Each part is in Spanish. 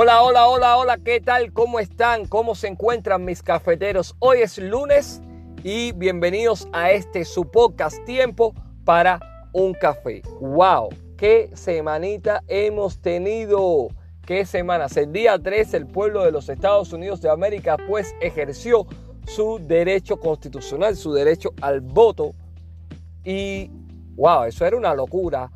Hola, hola, hola, hola, ¿qué tal? ¿Cómo están? ¿Cómo se encuentran mis cafeteros? Hoy es lunes y bienvenidos a este su podcast Tiempo para un café. ¡Wow! ¡Qué semanita hemos tenido! ¿Qué semanas? El día 3 el pueblo de los Estados Unidos de América pues ejerció su derecho constitucional, su derecho al voto y wow, eso era una locura.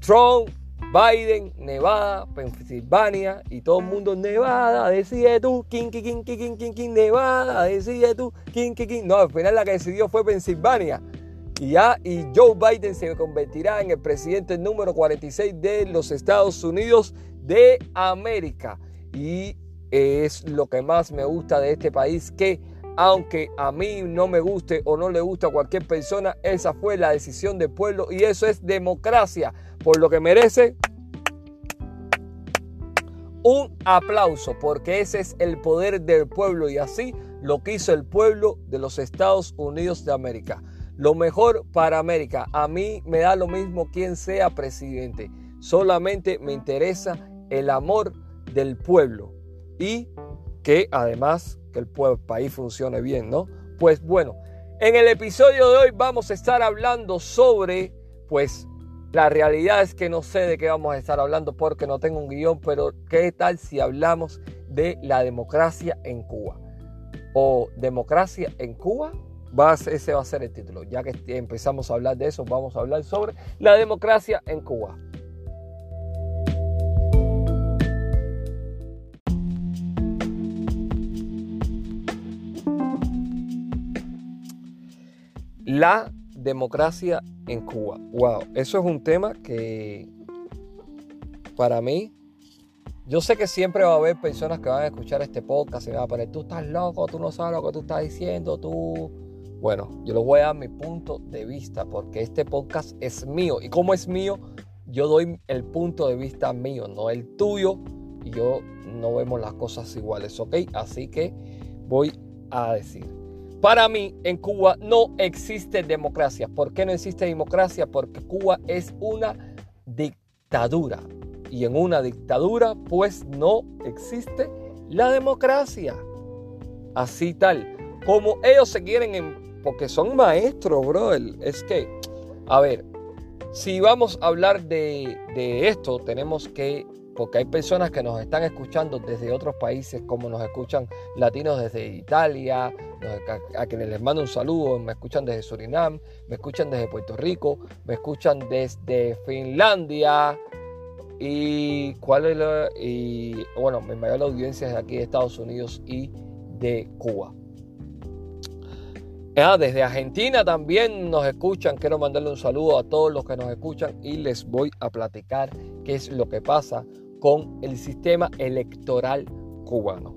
Trump Biden, Nevada, Pensilvania y todo el mundo Nevada, decide tú, king, king, king, king, king, Nevada, decide tú, king, king, king. No, al final la que decidió fue Pensilvania. Y ya, y Joe Biden se convertirá en el presidente número 46 de los Estados Unidos de América. Y es lo que más me gusta de este país, que aunque a mí no me guste o no le guste a cualquier persona, esa fue la decisión del pueblo y eso es democracia, por lo que merece un aplauso, porque ese es el poder del pueblo y así lo quiso el pueblo de los Estados Unidos de América. Lo mejor para América, a mí me da lo mismo quien sea presidente, solamente me interesa el amor del pueblo y que además que el país funcione bien, ¿no? Pues bueno, en el episodio de hoy vamos a estar hablando sobre, pues, la realidad es que no sé de qué vamos a estar hablando porque no tengo un guion, pero ¿qué tal si hablamos de la democracia en Cuba? O democracia en Cuba, ese va a ser el título. Ya que empezamos a hablar de eso, vamos a hablar sobre la democracia en Cuba. La democracia en Cuba. Wow, eso es un tema que para mí, yo sé que siempre va a haber personas que van a escuchar este podcast y van a poner, tú estás loco, tú no sabes lo que tú estás diciendo, tú... Bueno, yo les voy a dar mi punto de vista porque este podcast es mío y como es mío, yo doy el punto de vista mío, no el tuyo y yo no vemos las cosas iguales, ¿ok? Así que voy a decir. Para mí, en Cuba no existe democracia. ¿Por qué no existe democracia? Porque Cuba es una dictadura. Y en una dictadura, pues no existe la democracia. Así tal. Como ellos se quieren, porque son maestros, bro. Es que, a ver, si vamos a hablar de, de esto, tenemos que porque hay personas que nos están escuchando desde otros países, como nos escuchan latinos desde Italia, a, quienes les mando un saludo, me escuchan desde Surinam, me escuchan desde Puerto Rico, me escuchan desde Finlandia y cuál es la, y bueno, mi mayor audiencia es aquí de Estados Unidos y de Cuba. Ah, desde Argentina también nos escuchan. Quiero mandarle un saludo a todos los que nos escuchan y les voy a platicar qué es lo que pasa con el sistema electoral cubano.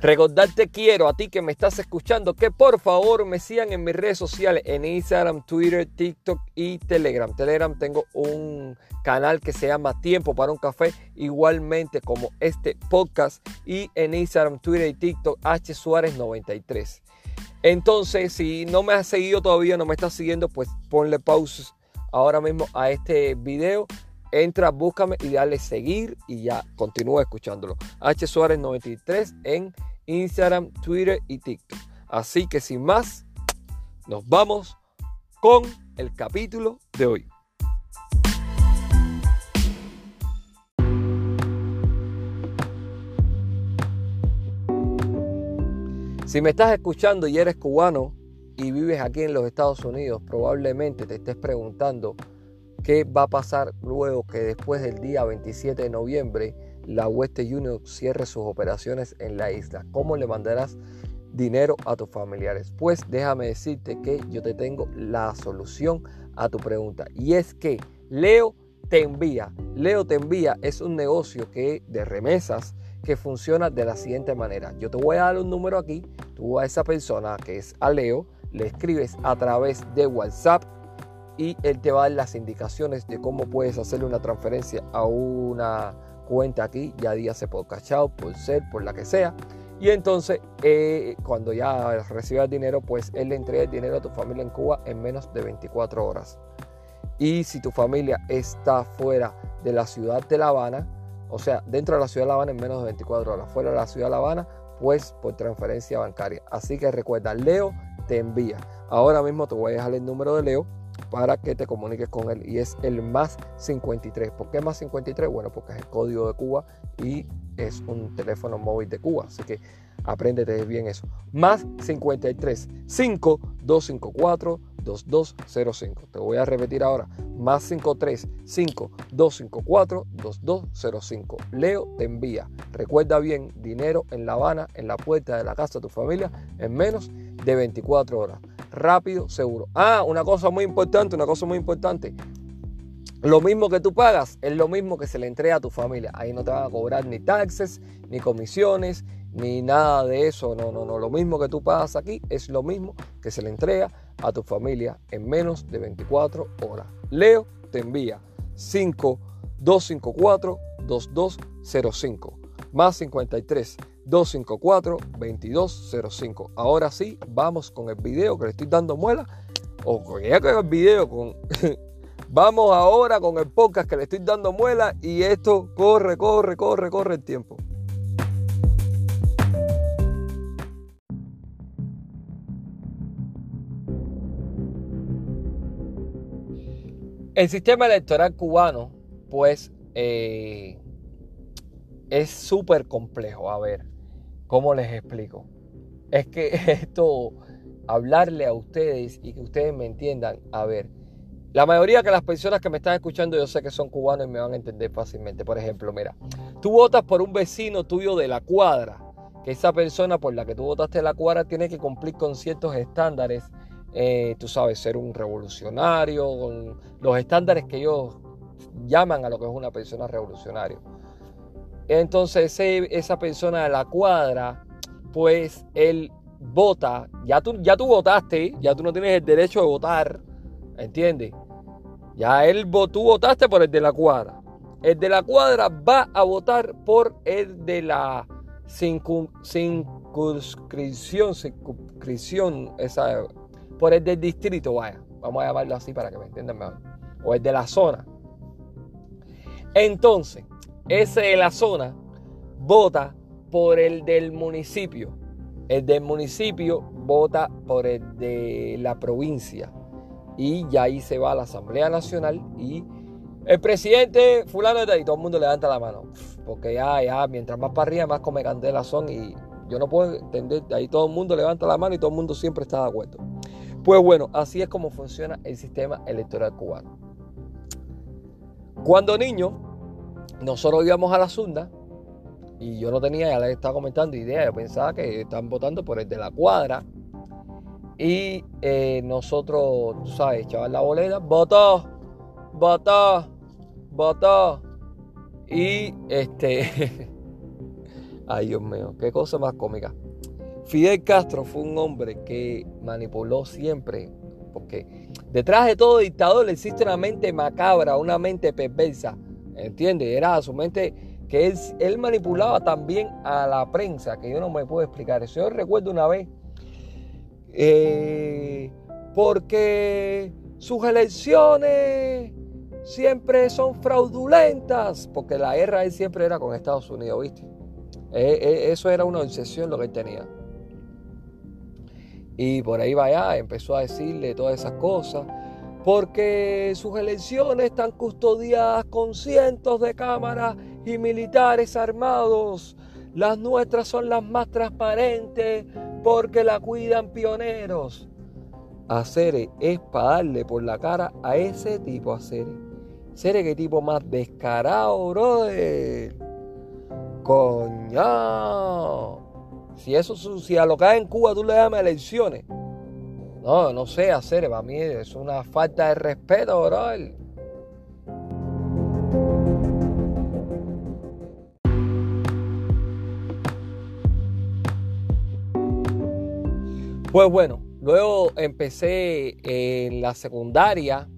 Recordarte quiero a ti que me estás escuchando que por favor me sigan en mis redes sociales, en Instagram, Twitter, TikTok y Telegram. Telegram tengo un canal que se llama Tiempo para un Café, igualmente como este podcast. Y en Instagram, Twitter y TikTok, H Suárez 93. Entonces, si no me has seguido todavía, no me estás siguiendo, pues ponle pausa ahora mismo a este video entra, búscame y dale seguir y ya continúa escuchándolo. H Suárez 93 en Instagram, Twitter y TikTok. Así que sin más, nos vamos con el capítulo de hoy. Si me estás escuchando y eres cubano y vives aquí en los Estados Unidos, probablemente te estés preguntando qué va a pasar luego que después del día 27 de noviembre la Western Union cierre sus operaciones en la isla. ¿Cómo le mandarás dinero a tus familiares? Pues déjame decirte que yo te tengo la solución a tu pregunta. Y es que Leo te envía. Leo te envía es un negocio que de remesas que funciona de la siguiente manera. Yo te voy a dar un número aquí. Tú a esa persona que es a Leo le escribes a través de WhatsApp y él te va a dar las indicaciones de cómo puedes hacerle una transferencia a una cuenta aquí, ya día se por cachao, por ser, por la que sea. Y entonces, eh, cuando ya recibas dinero, pues él le entrega el dinero a tu familia en Cuba en menos de 24 horas. Y si tu familia está fuera de la ciudad de La Habana, o sea, dentro de la ciudad de La Habana en menos de 24 horas, fuera de la ciudad de La Habana, pues por transferencia bancaria. Así que recuerda, Leo te envía. Ahora mismo te voy a dejar el número de Leo para que te comuniques con él y es el más 53. ¿Por qué más 53? Bueno, porque es el código de Cuba y es un teléfono móvil de Cuba. Así que apréndete bien eso. Más 53 5 254 2205. Te voy a repetir ahora. Más 53 5 254 2205. Leo te envía. Recuerda bien, dinero en La Habana, en la puerta de la casa de tu familia, en menos de 24 horas. Rápido, seguro. Ah, una cosa muy importante, una cosa muy importante. Lo mismo que tú pagas es lo mismo que se le entrega a tu familia. Ahí no te van a cobrar ni taxes, ni comisiones, ni nada de eso. No, no, no. Lo mismo que tú pagas aquí es lo mismo que se le entrega a tu familia en menos de 24 horas. Leo te envía 5254 2205 más 53 254 2205. Ahora sí, vamos con el video que le estoy dando muela o con ya el video con Vamos ahora con el podcast que le estoy dando muela y esto corre, corre, corre, corre el tiempo. El sistema electoral cubano, pues, eh, es súper complejo. A ver, ¿cómo les explico? Es que esto, hablarle a ustedes y que ustedes me entiendan, a ver, la mayoría de las personas que me están escuchando yo sé que son cubanos y me van a entender fácilmente. Por ejemplo, mira, tú votas por un vecino tuyo de la cuadra, que esa persona por la que tú votaste de la cuadra tiene que cumplir con ciertos estándares eh, tú sabes, ser un revolucionario, los estándares que ellos llaman a lo que es una persona revolucionaria. Entonces esa persona de la cuadra, pues él vota, ya tú, ya tú votaste, ya tú no tienes el derecho de votar, ¿entiendes? Ya él, tú votaste por el de la cuadra. El de la cuadra va a votar por el de la circunscripción, circunscripción, esa por el del distrito, vaya, vamos a llamarlo así para que me entiendan mejor, o el de la zona. Entonces, ese de la zona vota por el del municipio. El del municipio vota por el de la provincia. Y ya ahí se va a la Asamblea Nacional y el presidente fulano de ahí, todo el mundo levanta la mano. Porque ya, ya, mientras más para arriba, más come candela son. Y yo no puedo entender, ahí todo el mundo levanta la mano y todo el mundo siempre está de acuerdo. Pues bueno, así es como funciona el sistema electoral cubano. Cuando niño, nosotros íbamos a la Zunda y yo no tenía, ya les estaba comentando, idea, yo pensaba que estaban votando por el de la cuadra. Y eh, nosotros, tú sabes, echaban la boleta, votó, votó, votó. Y este, ay Dios mío, qué cosa más cómica. Fidel Castro fue un hombre que manipuló siempre, porque detrás de todo dictador existe una mente macabra, una mente perversa, ¿entiendes? Era su mente que él, manipulaba también a la prensa, que yo no me puedo explicar eso. Yo recuerdo una vez, eh, porque sus elecciones siempre son fraudulentas, porque la guerra él siempre era con Estados Unidos, ¿viste? Eh, eh, eso era una obsesión lo que él tenía. Y por ahí va allá, empezó a decirle todas esas cosas, porque sus elecciones están custodiadas con cientos de cámaras y militares armados. Las nuestras son las más transparentes porque la cuidan pioneros. Hacer es para darle por la cara a ese tipo, hacer. Ser qué tipo más descarado, brother. Coño. Si eso, si a lo que hay en Cuba tú le llamas elecciones, no, no sé hacer, para mí es una falta de respeto, bro. Pues bueno, luego empecé en la secundaria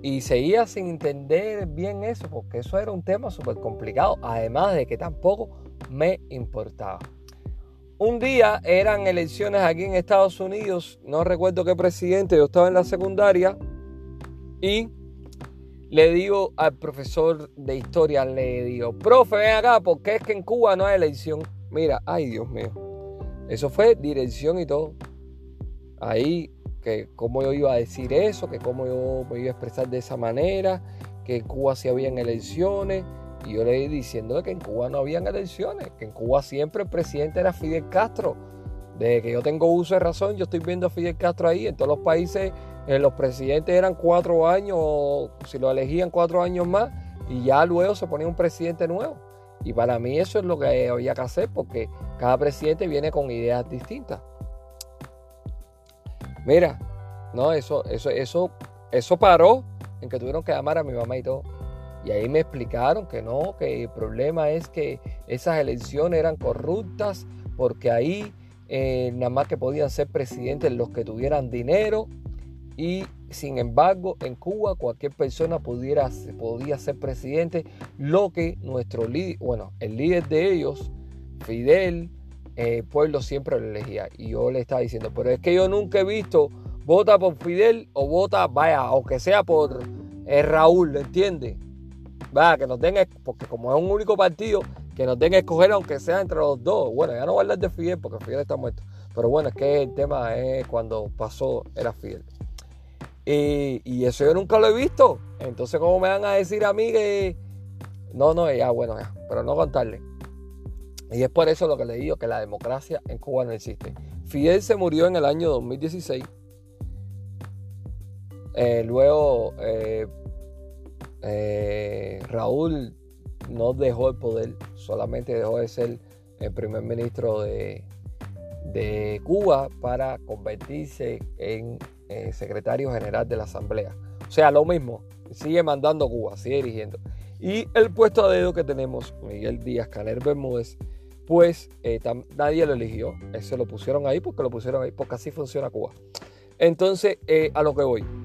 y seguía sin entender bien eso, porque eso era un tema súper complicado, además de que tampoco me importaba. Un día eran elecciones aquí en Estados Unidos, no recuerdo qué presidente, yo estaba en la secundaria y le digo al profesor de historia, le digo, profe, ven acá, porque es que en Cuba no hay elección. Mira, ay Dios mío, eso fue dirección y todo. Ahí, que cómo yo iba a decir eso, que cómo yo me iba a expresar de esa manera, que en Cuba sí habían elecciones. Y yo le iba diciendo que en Cuba no habían elecciones, que en Cuba siempre el presidente era Fidel Castro. Desde que yo tengo uso de razón, yo estoy viendo a Fidel Castro ahí. En todos los países eh, los presidentes eran cuatro años, o si lo elegían cuatro años más, y ya luego se ponía un presidente nuevo. Y para mí eso es lo que había que hacer, porque cada presidente viene con ideas distintas. Mira, no, eso, eso, eso, eso paró en que tuvieron que llamar a mi mamá y todo. Y ahí me explicaron que no, que el problema es que esas elecciones eran corruptas porque ahí eh, nada más que podían ser presidentes los que tuvieran dinero y sin embargo en Cuba cualquier persona pudiera, podía ser presidente, lo que nuestro líder, bueno, el líder de ellos, Fidel, el eh, pueblo siempre lo elegía. Y yo le estaba diciendo, pero es que yo nunca he visto vota por Fidel o vota, vaya, aunque sea por eh, Raúl, ¿entiendes? Va, que nos den, porque como es un único partido, que nos den a escoger aunque sea entre los dos. Bueno, ya no voy a hablar de Fidel porque Fidel está muerto. Pero bueno, es que el tema es cuando pasó era Fidel. Y, eso yo nunca lo he visto. Entonces, ¿cómo me van a decir a mí que... No, no, ya, bueno, ya, pero no contarle. Y es por eso lo que le digo, que la democracia en Cuba no existe. Fidel se murió en el año 2016. Eh, luego, eh, eh, Raúl no dejó el poder, solamente dejó de ser el primer ministro de, Cuba para convertirse en eh, secretario general de la Asamblea. O sea, lo mismo, sigue mandando Cuba, sigue dirigiendo. Y el puesto a dedo que tenemos, Miguel Díaz Canel Bermúdez, pues eh, nadie lo eligió. Eso lo pusieron ahí porque lo pusieron ahí, porque así funciona Cuba. Entonces, a lo que voy.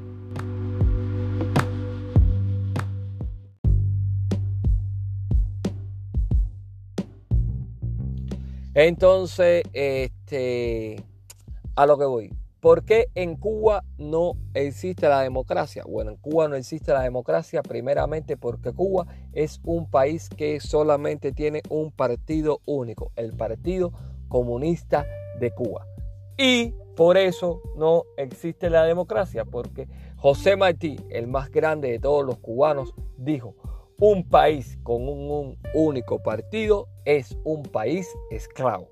Entonces, este, a lo que voy. ¿Por qué en Cuba no existe la democracia? Bueno, en Cuba no existe la democracia primeramente porque Cuba es un país que solamente tiene un partido único, el Partido Comunista de Cuba. Y por eso no existe la democracia, porque José Martí, el más grande de todos los cubanos, dijo, un país con un, único partido es un país esclavo.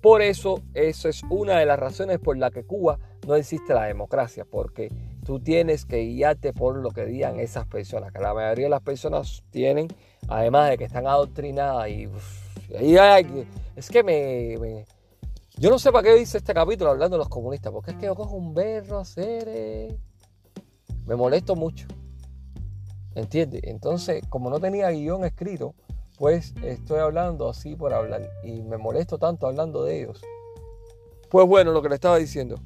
Por eso, eso es una de las razones por la que Cuba no existe la democracia, porque tú tienes que guiarte por lo que digan esas personas, que la mayoría de las personas tienen, además de que están adoctrinadas y, es que me, Yo no sé para qué dice este capítulo hablando de los comunistas, porque es que yo cojo un berro a hacer... Eh, me molesto mucho. ¿Entiendes? Entonces, como no tenía guion escrito, pues estoy hablando así por hablar y me molesto tanto hablando de ellos. Pues bueno, lo que le estaba diciendo.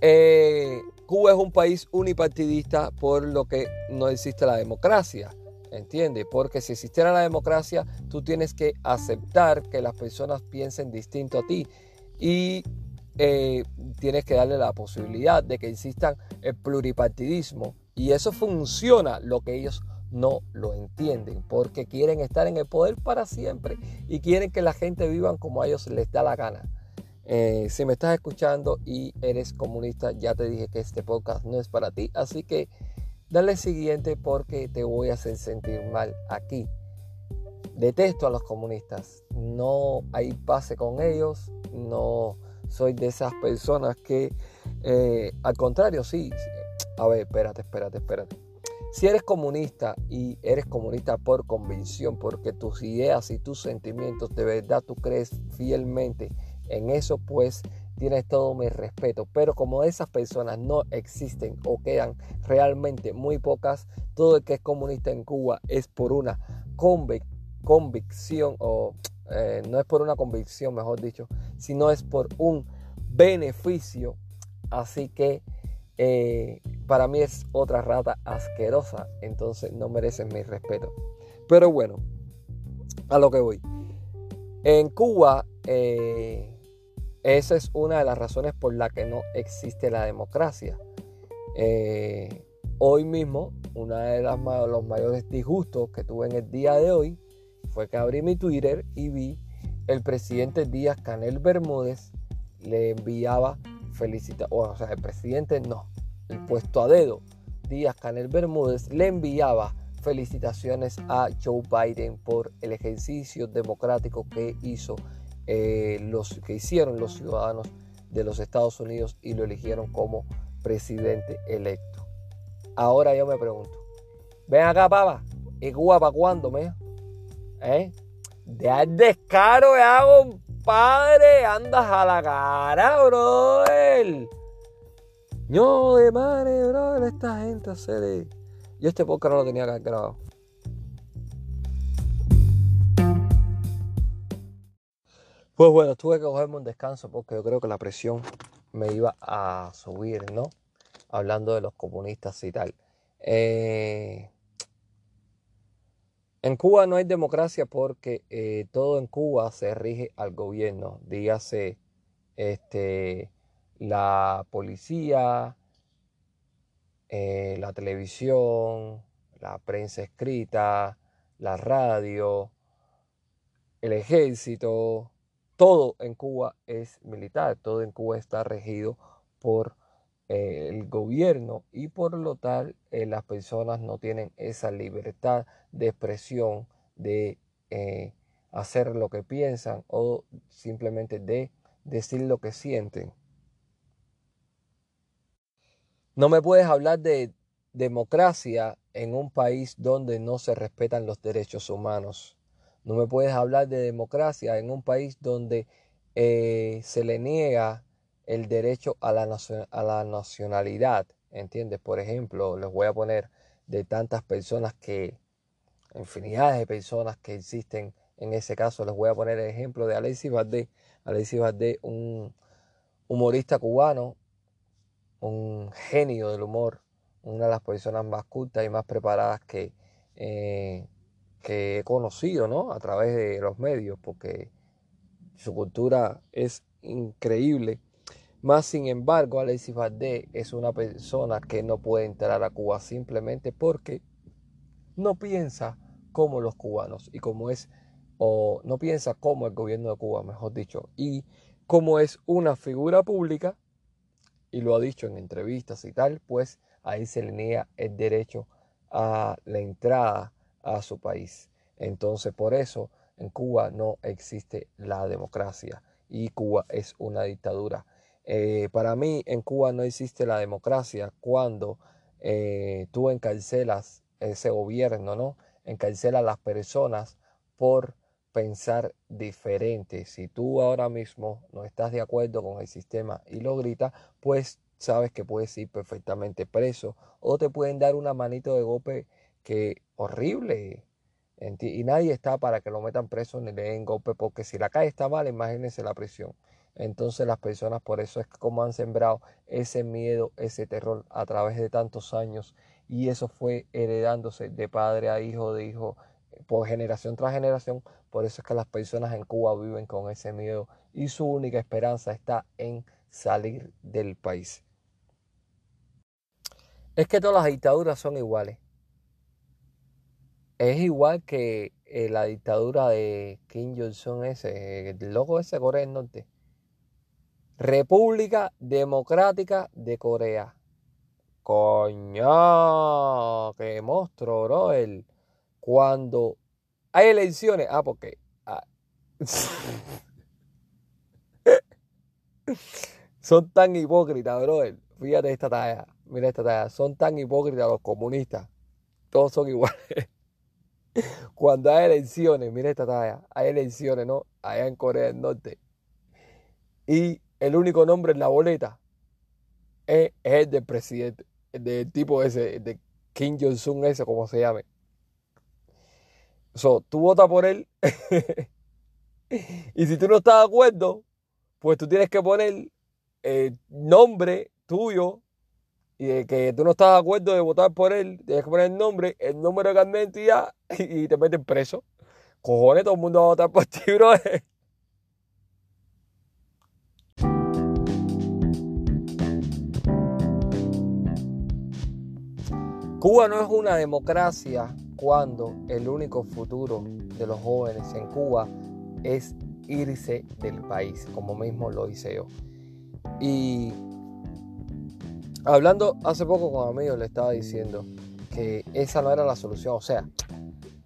Eh, Cuba es un país unipartidista por lo que no existe la democracia. ¿Entiendes? Porque si existiera la democracia, tú tienes que aceptar que las personas piensen distinto a ti. Y eh, tienes que darle la posibilidad de que exista el pluripartidismo. Y eso funciona lo que ellos no lo entienden porque quieren estar en el poder para siempre y quieren que la gente vivan como a ellos les da la gana. Eh, si me estás escuchando y eres comunista, ya te dije que este podcast no es para ti, así que dale siguiente porque te voy a hacer sentir mal aquí. Detesto a los comunistas, no hay pase con ellos, no soy de esas personas que, eh, al contrario, sí, a ver, espérate, espérate, espérate si eres comunista y eres comunista por convicción, porque tus ideas y tus sentimientos de verdad tú crees fielmente en eso, pues tienes todo mi respeto. Pero como esas personas no existen o quedan realmente muy pocas, todo el que es comunista en Cuba es por una convicción o eh, no es por una convicción, mejor dicho, sino es por un beneficio. Así que eh, para mí es otra rata asquerosa, entonces no merecen mi respeto. Pero bueno, a lo que voy. En Cuba, eh, esa es una de las razones por la que no existe la democracia. Eh, hoy mismo, uno de los mayores disgustos que tuve en el día de hoy fue que abrí mi Twitter y vi el presidente Díaz Canel Bermúdez le enviaba felicitaciones, o sea, el presidente no, el puesto a dedo Díaz Canel Bermúdez le enviaba felicitaciones a Joe Biden por el ejercicio democrático que hizo eh, los que hicieron los ciudadanos de los Estados Unidos y lo eligieron como presidente electo. Ahora yo me pregunto, ven acá, papa, ¿y Cuba para cuándo, me? ¿Eh? De descaro ya, compadre, andas a la cara, bro. No de madre, bro, esta gente hacer. Yo este podcast no lo tenía que grabado. Pues bueno, tuve que cogerme un descanso porque yo creo que la presión me iba a subir, ¿no? Hablando de los comunistas y tal. Eh, en Cuba no hay democracia porque eh, todo en Cuba se rige al gobierno. Dígase este, la policía, eh, la televisión, la prensa escrita, la radio, el ejército, todo en Cuba es militar, todo en Cuba está regido por eh, el gobierno y por lo tal eh, las personas no tienen esa libertad de expresión, de hacer lo que piensan o simplemente de decir lo que sienten. No me puedes hablar de democracia en un país donde no se respetan los derechos humanos. No me puedes hablar de democracia en un país donde eh, se le niega el derecho a la, a la nacionalidad. ¿Entiendes? Por ejemplo, les voy a poner de tantas personas que, infinidades de personas que existen en ese caso, les voy a poner el ejemplo de Alexis Valdés. Alexis Valdés, un humorista cubano un genio del humor, una de las personas más cultas y más preparadas que, eh, que he conocido ¿no? a través de los medios, porque su cultura es increíble. Más sin embargo, Alexis Valdés es una persona que no puede entrar a Cuba simplemente porque no piensa como los cubanos y como es, o no piensa como el gobierno de Cuba, mejor dicho, y como es una figura pública, y lo ha dicho en entrevistas y tal, pues ahí se le niega el derecho a la entrada a su país. Entonces por eso en Cuba no existe la democracia y Cuba es una dictadura. Eh, para mí en Cuba no existe la democracia cuando eh, tú encarcelas ese gobierno, ¿no? Encarcelas a las personas por pensar diferente. Si tú ahora mismo no estás de acuerdo con el sistema y lo gritas, pues sabes que puedes ir perfectamente preso o te pueden dar una manito de golpe que horrible. Y nadie está para que lo metan preso ni le den golpe, porque si la calle está mal, imagínense la prisión. Entonces las personas por eso es como han sembrado ese miedo, ese terror a través de tantos años y eso fue heredándose de padre a hijo, de hijo, por generación tras generación. Por eso es que las personas en Cuba viven con ese miedo y su única esperanza está en salir del país. Es que todas las dictaduras son iguales. Es igual que eh, la dictadura de Kim Jong-un ese, el loco ese de Corea del Norte. República Democrática de Corea. Coño, qué monstruo, bro. El, cuando hay elecciones, ah, porque ah, son tan hipócritas, brother. Fíjate esta talla, mira esta talla. Son tan hipócritas los comunistas. Todos son iguales. Cuando hay elecciones, mira esta talla. Hay elecciones, ¿no? Allá en Corea del Norte. Y el único nombre en la boleta es, el del presidente, el del tipo ese, de Kim Jong-un ese, como se llame. So, tú votas por él. y si tú no estás de acuerdo, pues tú tienes que poner el nombre tuyo y de que tú no estás de acuerdo de votar por él, tienes que poner el nombre, el número de carnet de identidad y te meten preso. cojones, todo el mundo va a votar por ti, bro. Cuba no es una democracia cuando el único futuro de los jóvenes en Cuba es irse del país, como mismo lo hice yo. Y hablando hace poco con amigos le estaba diciendo que esa no era la solución, o sea,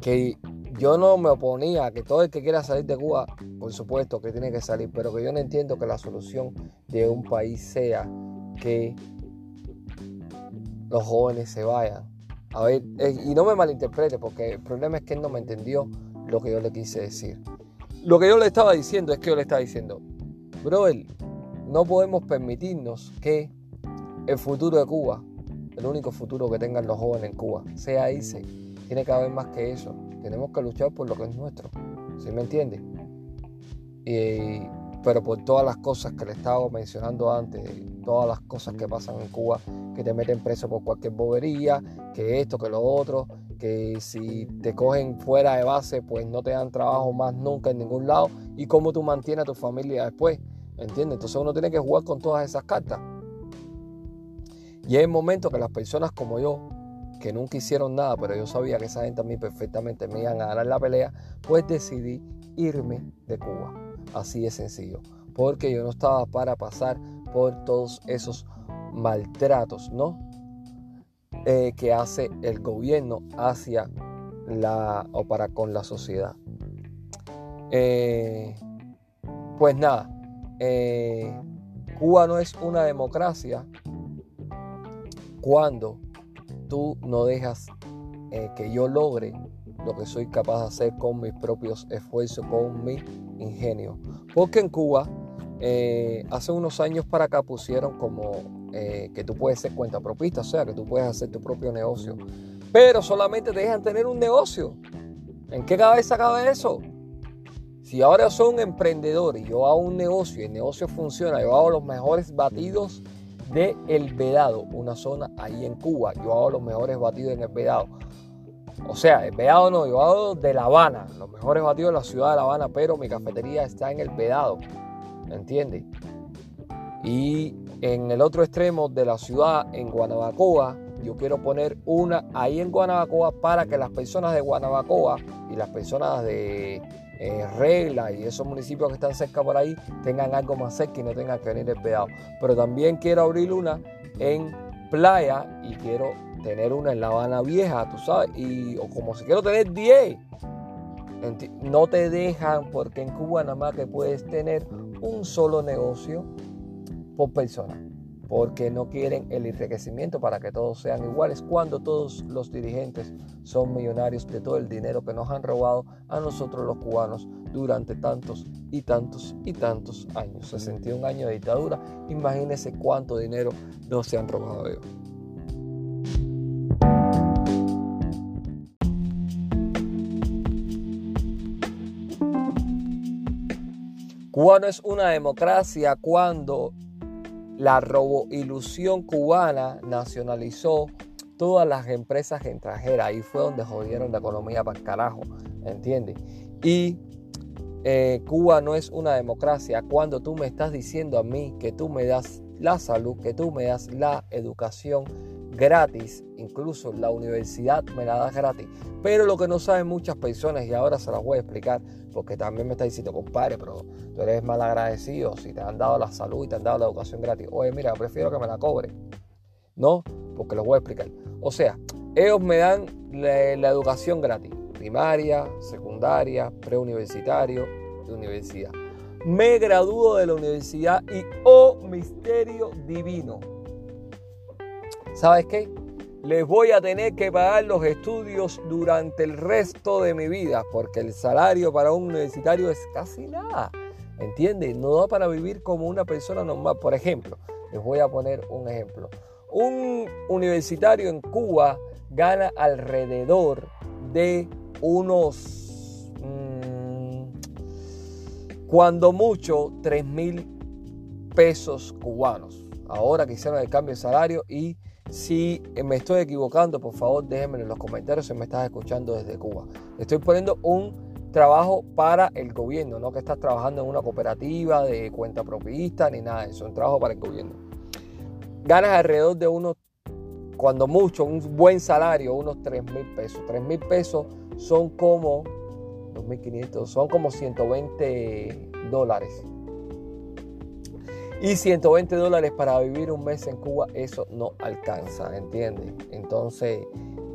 que yo no me oponía a que todo el que quiera salir de Cuba, por supuesto que tiene que salir, pero que yo no entiendo que la solución de un país sea que los jóvenes se vayan. A ver, eh, y no me malinterprete, porque el problema es que él no me entendió lo que yo le quise decir. Lo que yo le estaba diciendo es que yo le estaba diciendo, brother, no podemos permitirnos que el futuro de Cuba, el único futuro que tengan los jóvenes en Cuba, sea irse. Tiene que haber más que eso. Tenemos que luchar por lo que es nuestro. ¿Sí me entiende? Y pero por todas las cosas que le estaba mencionando antes, todas las cosas que pasan en Cuba, que te meten preso por cualquier bobería, que esto, que lo otro, que si te cogen fuera de base, pues no te dan trabajo más nunca en ningún lado, y cómo tú mantienes a tu familia después, ¿entiendes? Entonces uno tiene que jugar con todas esas cartas. Y es el momento que las personas como yo, que nunca hicieron nada, pero yo sabía que esa gente a mí perfectamente me iban a ganar la pelea, pues decidí irme de Cuba. Así de sencillo. Porque yo no estaba para pasar por todos esos maltratos, ¿no? Eh, que hace el gobierno hacia la o para con la sociedad. Eh, pues nada, eh, Cuba no es una democracia cuando tú no dejas que yo logre lo que soy capaz de hacer con mis propios esfuerzos, con mi ingenio. Porque en Cuba, eh, hace unos años para acá pusieron como eh, que tú puedes ser cuenta propista, o sea, que tú puedes hacer tu propio negocio. Pero solamente te dejan tener un negocio. ¿En qué cabeza cabe eso? Si ahora soy un emprendedor y yo hago un negocio y el negocio funciona, yo hago los mejores batidos de El Vedado, una zona ahí en Cuba. Yo hago los mejores batidos en El Vedado. O sea, el Vedado no, yo hago de La Habana, los mejores batidos de la ciudad de La Habana, pero mi cafetería está en el Vedado, ¿entiendes? Y en el otro extremo de la ciudad, en Guanabacoa, yo quiero poner una ahí en Guanabacoa para que las personas de Guanabacoa y las personas de eh, Regla y esos municipios que están cerca por ahí tengan algo más cerca y no tengan que venir el Vedado. Pero también quiero abrir una en Playa y quiero tener una en La Habana Vieja, tú sabes, y, o como si quiero tener 10. No te dejan porque en Cuba nada más que puedes tener un solo negocio por persona, porque no quieren el enriquecimiento para que todos sean iguales cuando todos los dirigentes son millonarios de todo el dinero que nos han robado a nosotros los cubanos durante tantos y tantos y tantos años. 61 años de dictadura, imagínense cuánto dinero no se han robado ellos. Cuba no es una democracia cuando la roboilusión cubana nacionalizó todas las empresas extranjeras. Ahí fue donde jodieron la economía para el carajo, ¿entiendes? Y eh, Cuba no es una democracia cuando tú me estás diciendo a mí que tú me das la salud, que tú me das la educación gratis, incluso la universidad me la das gratis. Pero lo que no saben muchas personas, y ahora se las voy a explicar, porque también me está diciendo, compadre, pero tú eres mal agradecido si te han dado la salud y te han dado la educación gratis. Oye, mira, prefiero que me la cobre. No, porque los voy a explicar. O sea, ellos me dan la, educación gratis, primaria, secundaria, preuniversitario universidad. Me gradúo de la universidad y, oh misterio divino, ¿sabes qué? Les voy a tener que pagar los estudios durante el resto de mi vida, porque el salario para un universitario es casi nada. ¿Entiendes? No da para vivir como una persona normal. Por ejemplo, les voy a poner un ejemplo. Un universitario en Cuba gana alrededor de unos, mm, cuando mucho, 3 mil pesos cubanos. Ahora que hicieron el cambio de salario y si me estoy equivocando, por favor déjenme en los comentarios si me estás escuchando desde Cuba. Estoy poniendo un trabajo para el gobierno, no que estás trabajando en una cooperativa de cuenta propista ni nada de eso, un trabajo para el gobierno. Ganas alrededor de unos, cuando mucho, un buen salario, unos 3 mil pesos. 3 mil pesos son como 2.500, son como 120 dólares. Y 120 dólares para vivir un mes en Cuba, eso no alcanza, ¿entiendes? Entonces,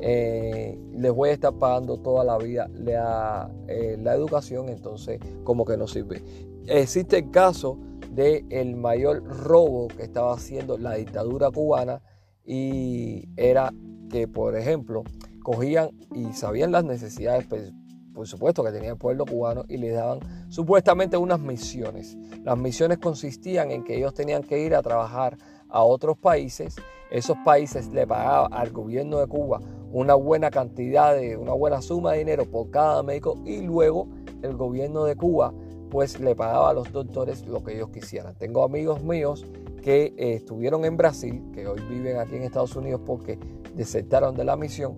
eh, les voy a estar pagando toda la vida la, eh, la, educación, entonces como que no sirve. Existe el caso del el mayor robo que estaba haciendo la dictadura cubana y era que, por ejemplo, cogían y sabían las necesidades pues, por supuesto que tenía el pueblo cubano y les daban supuestamente unas misiones. Las misiones consistían en que ellos tenían que ir a trabajar a otros países, esos países le pagaban al gobierno de Cuba una buena cantidad de, una buena suma de dinero por cada médico y luego el gobierno de Cuba pues le pagaba a los doctores lo que ellos quisieran. Tengo amigos míos que eh, estuvieron en Brasil, que hoy viven aquí en Estados Unidos porque desertaron de la misión,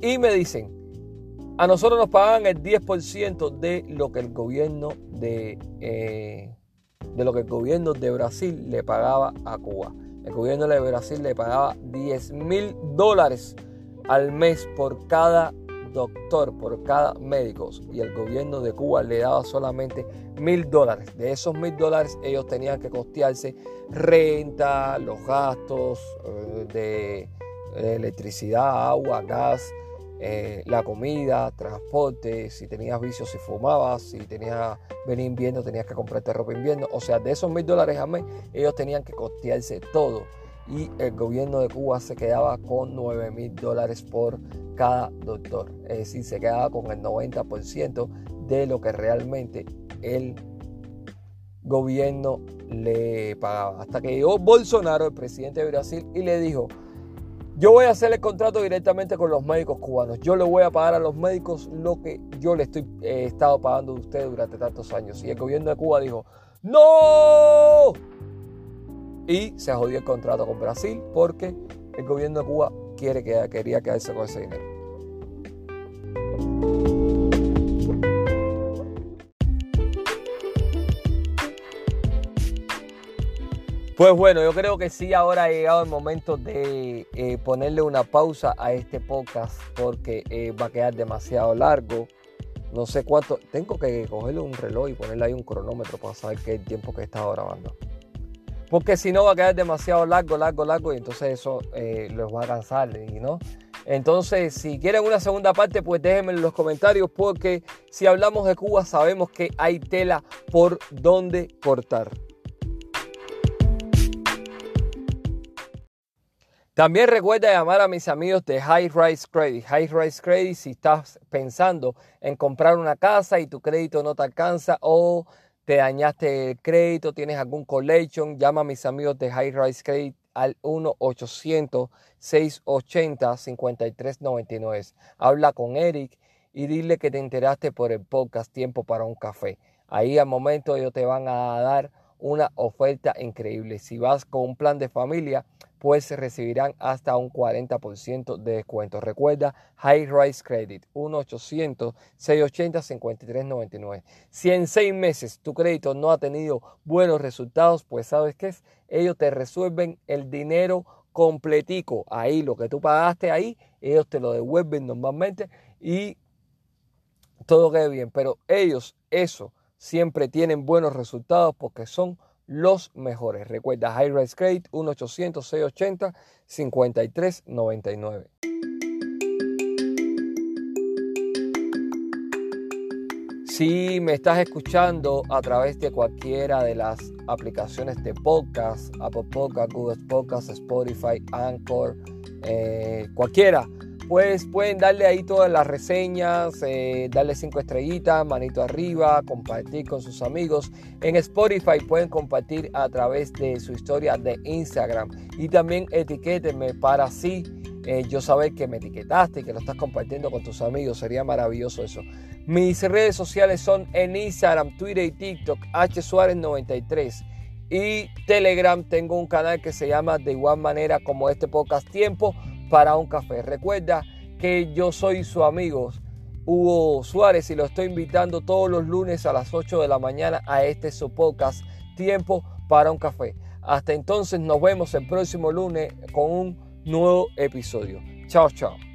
y me dicen, a nosotros nos pagan el 10% de lo que el gobierno de, eh, de lo que el gobierno de Brasil le pagaba a Cuba. El gobierno de Brasil le pagaba 10 mil dólares al mes por cada doctor, por cada médico. Y el gobierno de Cuba le daba solamente mil dólares. De esos mil dólares ellos tenían que costearse renta, los gastos eh, de electricidad, agua, gas, eh, la comida, transporte, si tenías vicios, si fumabas, si tenías venir invierno, tenías que comprarte ropa invierno. O sea, de esos mil dólares a mes, ellos tenían que costearse todo. Y el gobierno de Cuba se quedaba con 9 mil dólares por cada doctor. Es decir, se quedaba con el 90% de lo que realmente el gobierno le pagaba. Hasta que llegó Bolsonaro, el presidente de Brasil, y le dijo, yo voy a hacer el contrato directamente con los médicos cubanos. Yo le voy a pagar a los médicos lo que yo le estoy eh, estado pagando a ustedes durante tantos años. Y el gobierno de Cuba dijo, ¡No! Y se jodió el contrato con Brasil porque el gobierno de Cuba quiere que, quería quedarse con ese dinero. Pues bueno, yo creo que sí, ahora ha llegado el momento de eh, ponerle una pausa a este podcast porque eh, va a quedar demasiado largo. No sé cuánto, tengo que cogerle un reloj y ponerle ahí un cronómetro para saber qué tiempo que he estado grabando. Porque si no va a quedar demasiado largo, largo, largo y entonces eso eh, los va a cansar, ¿no? Entonces, si quieren una segunda parte, pues déjenme en los comentarios porque si hablamos de Cuba sabemos que hay tela por donde cortar. También recuerda llamar a mis amigos de High Rise Credit. High Rise Credit, si estás pensando en comprar una casa y tu crédito no te alcanza o te dañaste el crédito, tienes algún collection, llama a mis amigos de High Rise Credit al 1-800-680-5399. Habla con Eric y dile que te enteraste por el podcast Tiempo para un Café. Ahí al momento ellos te van a dar una oferta increíble. Si vas con un plan de familia, pues recibirán hasta un 40% de descuento. Recuerda High Rise Credit 1-800-680-5399. Si en seis meses tu crédito no ha tenido buenos resultados, pues sabes qué es, ellos te resuelven el dinero completico. Ahí lo que tú pagaste ahí, ellos te lo devuelven normalmente y todo queda bien. Pero ellos eso siempre tienen buenos resultados porque son los mejores. Recuerda High Rise Credit 1-800-680-5399. Si me estás escuchando a través de cualquiera de las aplicaciones de podcast, Apple Podcast, Google Podcast, Spotify, Anchor, eh, cualquiera, pues pueden darle ahí todas las reseñas, eh, darle cinco estrellitas, manito arriba, compartir con sus amigos. En Spotify pueden compartir a través de su historia de Instagram y también etiquétenme para así eh, yo saber que me etiquetaste y que lo estás compartiendo con tus amigos. Sería maravilloso eso. Mis redes sociales son en Instagram, Twitter y TikTok, H Suárez 93 y Telegram. Tengo un canal que se llama de igual manera como este podcast Tiempo para un café. Recuerda que yo soy su amigo Hugo Suárez y lo estoy invitando todos los lunes a las 8 de la mañana a este su podcast Tiempo para un café. Hasta entonces nos vemos el próximo lunes con un nuevo episodio. Chao, chao.